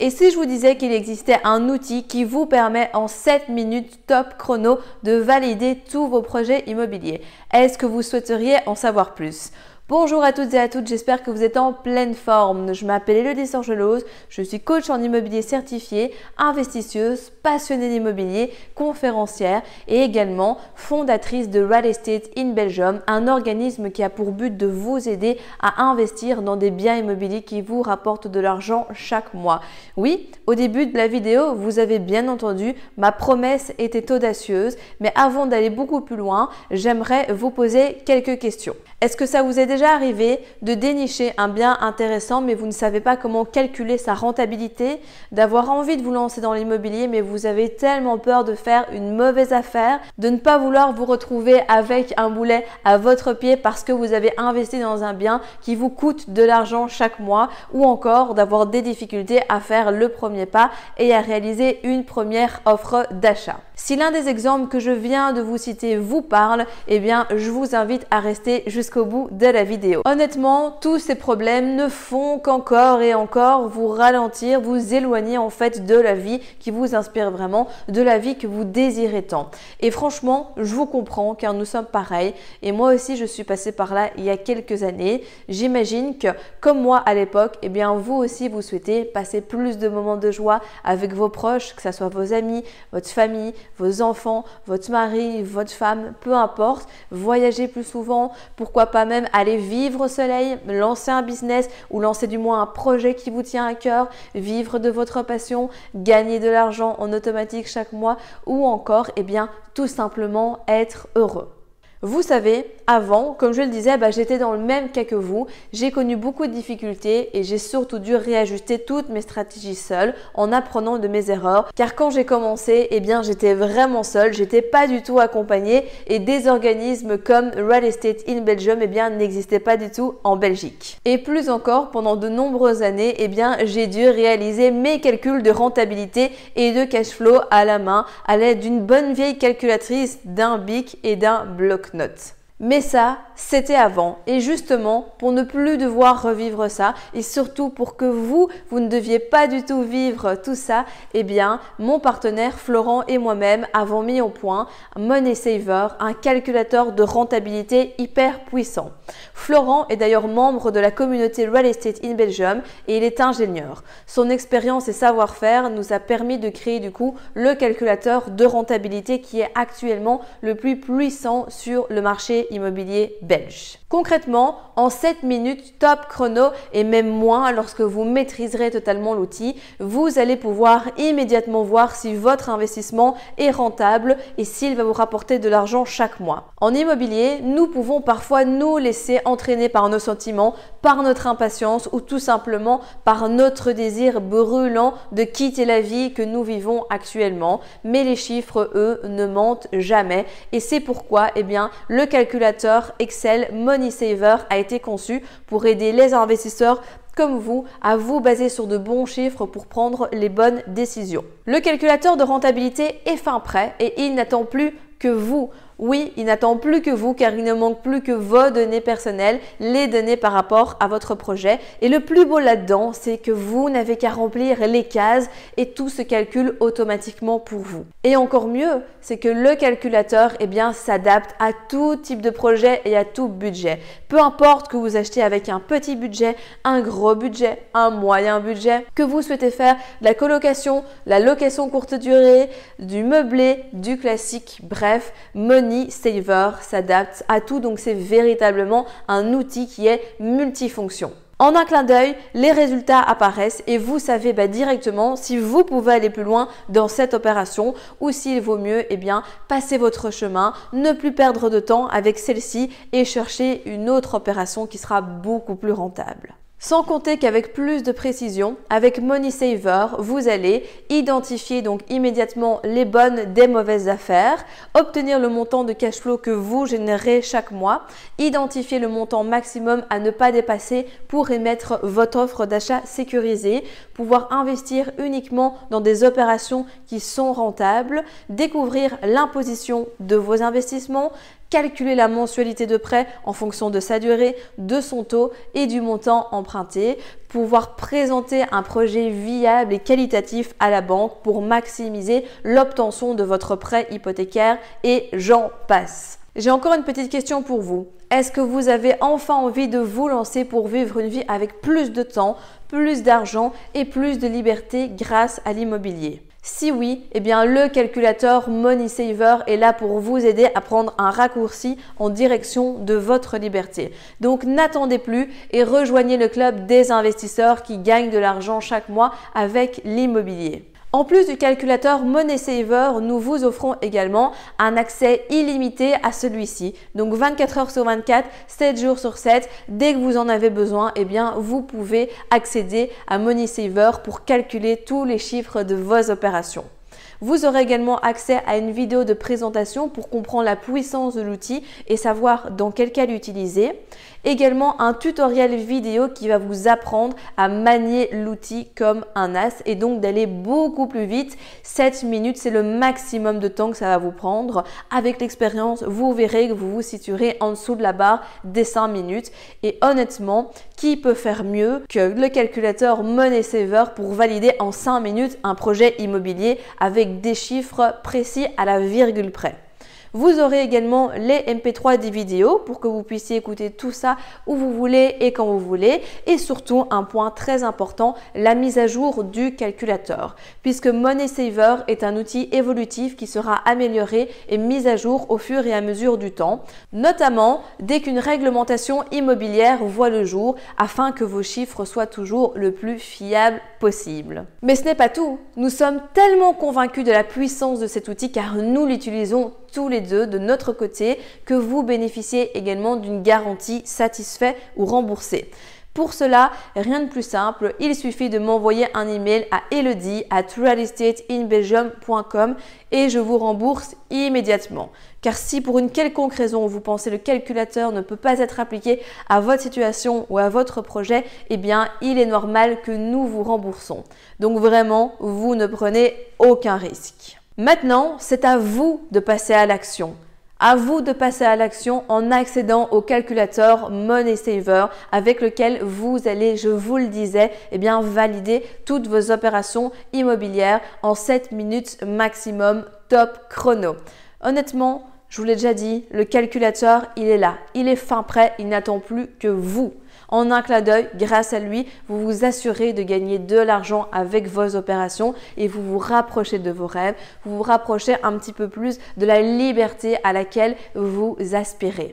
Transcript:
Et si je vous disais qu'il existait un outil qui vous permet en 7 minutes top chrono de valider tous vos projets immobiliers Est-ce que vous souhaiteriez en savoir plus? Bonjour à toutes et à toutes, j'espère que vous êtes en pleine forme. Je m'appelle Elodie Sorgelose, je suis coach en immobilier certifié, investisseuse, passionnée d'immobilier, conférencière et également fondatrice de Real Estate in Belgium, un organisme qui a pour but de vous aider à investir dans des biens immobiliers qui vous rapportent de l'argent chaque mois. Oui, au début de la vidéo, vous avez bien entendu, ma promesse était audacieuse, mais avant d'aller beaucoup plus loin, j'aimerais vous poser quelques questions. Est-ce que ça vous est déjà arrivé de dénicher un bien intéressant mais vous ne savez pas comment calculer sa rentabilité, d'avoir envie de vous lancer dans l'immobilier mais vous avez tellement peur de faire une mauvaise affaire, de ne pas vouloir vous retrouver avec un boulet à votre pied parce que vous avez investi dans un bien qui vous coûte de l'argent chaque mois ou encore d'avoir des difficultés à faire le premier pas et à réaliser une première offre d'achat. Si l'un des exemples que je viens de vous citer vous parle, eh bien je vous invite à rester jusqu'au bout de la vidéo. Honnêtement, tous ces problèmes ne font qu'encore et encore vous ralentir, vous éloigner en fait de la vie qui vous inspire vraiment, de la vie que vous désirez tant. Et franchement, je vous comprends car nous sommes pareils et moi aussi je suis passée par là il y a quelques années. J'imagine que comme moi à l'époque, eh bien vous aussi vous souhaitez passer plus de moments de joie avec vos proches, que ce soit vos amis, votre famille, vos enfants, votre mari, votre femme, peu importe, voyager plus souvent, pourquoi pas même aller vivre au soleil, lancer un business ou lancer du moins un projet qui vous tient à cœur, vivre de votre passion, gagner de l'argent en automatique chaque mois ou encore, eh bien, tout simplement être heureux. Vous savez, avant, comme je le disais, bah, j'étais dans le même cas que vous. J'ai connu beaucoup de difficultés et j'ai surtout dû réajuster toutes mes stratégies seule en apprenant de mes erreurs. Car quand j'ai commencé, eh bien, j'étais vraiment seule, j'étais pas du tout accompagnée et des organismes comme Real Estate in Belgium, eh bien, n'existaient pas du tout en Belgique. Et plus encore, pendant de nombreuses années, eh bien, j'ai dû réaliser mes calculs de rentabilité et de cash flow à la main à l'aide d'une bonne vieille calculatrice, d'un bic et d'un bloc notes. Mais ça, c'était avant. Et justement, pour ne plus devoir revivre ça, et surtout pour que vous, vous ne deviez pas du tout vivre tout ça, eh bien, mon partenaire Florent et moi-même avons mis au point Money Saver, un calculateur de rentabilité hyper puissant. Florent est d'ailleurs membre de la communauté Real Estate in Belgium et il est ingénieur. Son expérience et savoir-faire nous a permis de créer du coup le calculateur de rentabilité qui est actuellement le plus puissant sur le marché immobilier belge. Concrètement, en 7 minutes top chrono et même moins lorsque vous maîtriserez totalement l'outil, vous allez pouvoir immédiatement voir si votre investissement est rentable et s'il va vous rapporter de l'argent chaque mois. En immobilier, nous pouvons parfois nous laisser entraîner par nos sentiments, par notre impatience ou tout simplement par notre désir brûlant de quitter la vie que nous vivons actuellement. Mais les chiffres, eux, ne mentent jamais et c'est pourquoi eh bien, le calculateur Excel Money Saver a été conçu pour aider les investisseurs comme vous à vous baser sur de bons chiffres pour prendre les bonnes décisions. Le calculateur de rentabilité est fin prêt et il n'attend plus que vous oui, il n'attend plus que vous car il ne manque plus que vos données personnelles, les données par rapport à votre projet. Et le plus beau là-dedans, c'est que vous n'avez qu'à remplir les cases et tout se calcule automatiquement pour vous. Et encore mieux, c'est que le calculateur eh s'adapte à tout type de projet et à tout budget. Peu importe que vous achetez avec un petit budget, un gros budget, un moyen budget, que vous souhaitez faire de la colocation, la location courte durée, du meublé, du classique, bref, Saver s'adapte à tout, donc c'est véritablement un outil qui est multifonction. En un clin d'œil, les résultats apparaissent et vous savez bah, directement si vous pouvez aller plus loin dans cette opération ou s'il vaut mieux eh bien, passer votre chemin, ne plus perdre de temps avec celle-ci et chercher une autre opération qui sera beaucoup plus rentable. Sans compter qu'avec plus de précision, avec Money Saver, vous allez identifier donc immédiatement les bonnes des mauvaises affaires, obtenir le montant de cash flow que vous générez chaque mois, identifier le montant maximum à ne pas dépasser pour émettre votre offre d'achat sécurisée, pouvoir investir uniquement dans des opérations qui sont rentables, découvrir l'imposition de vos investissements, calculer la mensualité de prêt en fonction de sa durée, de son taux et du montant emprunté, pouvoir présenter un projet viable et qualitatif à la banque pour maximiser l'obtention de votre prêt hypothécaire et j'en passe. J'ai encore une petite question pour vous. Est-ce que vous avez enfin envie de vous lancer pour vivre une vie avec plus de temps, plus d'argent et plus de liberté grâce à l'immobilier? Si oui, eh bien le calculateur Money Saver est là pour vous aider à prendre un raccourci en direction de votre liberté. Donc n'attendez plus et rejoignez le club des investisseurs qui gagnent de l'argent chaque mois avec l'immobilier. En plus du calculateur Money Saver, nous vous offrons également un accès illimité à celui-ci. Donc 24 heures sur 24, 7 jours sur 7, dès que vous en avez besoin, eh bien vous pouvez accéder à Money Saver pour calculer tous les chiffres de vos opérations. Vous aurez également accès à une vidéo de présentation pour comprendre la puissance de l'outil et savoir dans quel cas l'utiliser. Également un tutoriel vidéo qui va vous apprendre à manier l'outil comme un as et donc d'aller beaucoup plus vite. 7 minutes, c'est le maximum de temps que ça va vous prendre. Avec l'expérience, vous verrez que vous vous situerez en dessous de la barre des 5 minutes. Et honnêtement, qui peut faire mieux que le calculateur Money Saver pour valider en 5 minutes un projet immobilier avec des chiffres précis à la virgule près? Vous aurez également les MP3 des vidéos pour que vous puissiez écouter tout ça où vous voulez et quand vous voulez. Et surtout, un point très important, la mise à jour du calculateur. Puisque Money Saver est un outil évolutif qui sera amélioré et mis à jour au fur et à mesure du temps, notamment dès qu'une réglementation immobilière voit le jour afin que vos chiffres soient toujours le plus fiables possible. Mais ce n'est pas tout. Nous sommes tellement convaincus de la puissance de cet outil car nous l'utilisons tous les deux de notre côté que vous bénéficiez également d'une garantie satisfait ou remboursée. Pour cela, rien de plus simple, il suffit de m'envoyer un email à elodie at realestateinbelgium.com et je vous rembourse immédiatement. Car si pour une quelconque raison vous pensez le calculateur ne peut pas être appliqué à votre situation ou à votre projet, eh bien il est normal que nous vous remboursons. Donc vraiment, vous ne prenez aucun risque. Maintenant, c'est à vous de passer à l'action. À vous de passer à l'action en accédant au calculateur Money Saver avec lequel vous allez, je vous le disais, eh bien, valider toutes vos opérations immobilières en 7 minutes maximum top chrono. Honnêtement, je vous l'ai déjà dit, le calculateur, il est là. Il est fin prêt, il n'attend plus que vous. En un clin d'œil, grâce à lui, vous vous assurez de gagner de l'argent avec vos opérations et vous vous rapprochez de vos rêves, vous vous rapprochez un petit peu plus de la liberté à laquelle vous aspirez.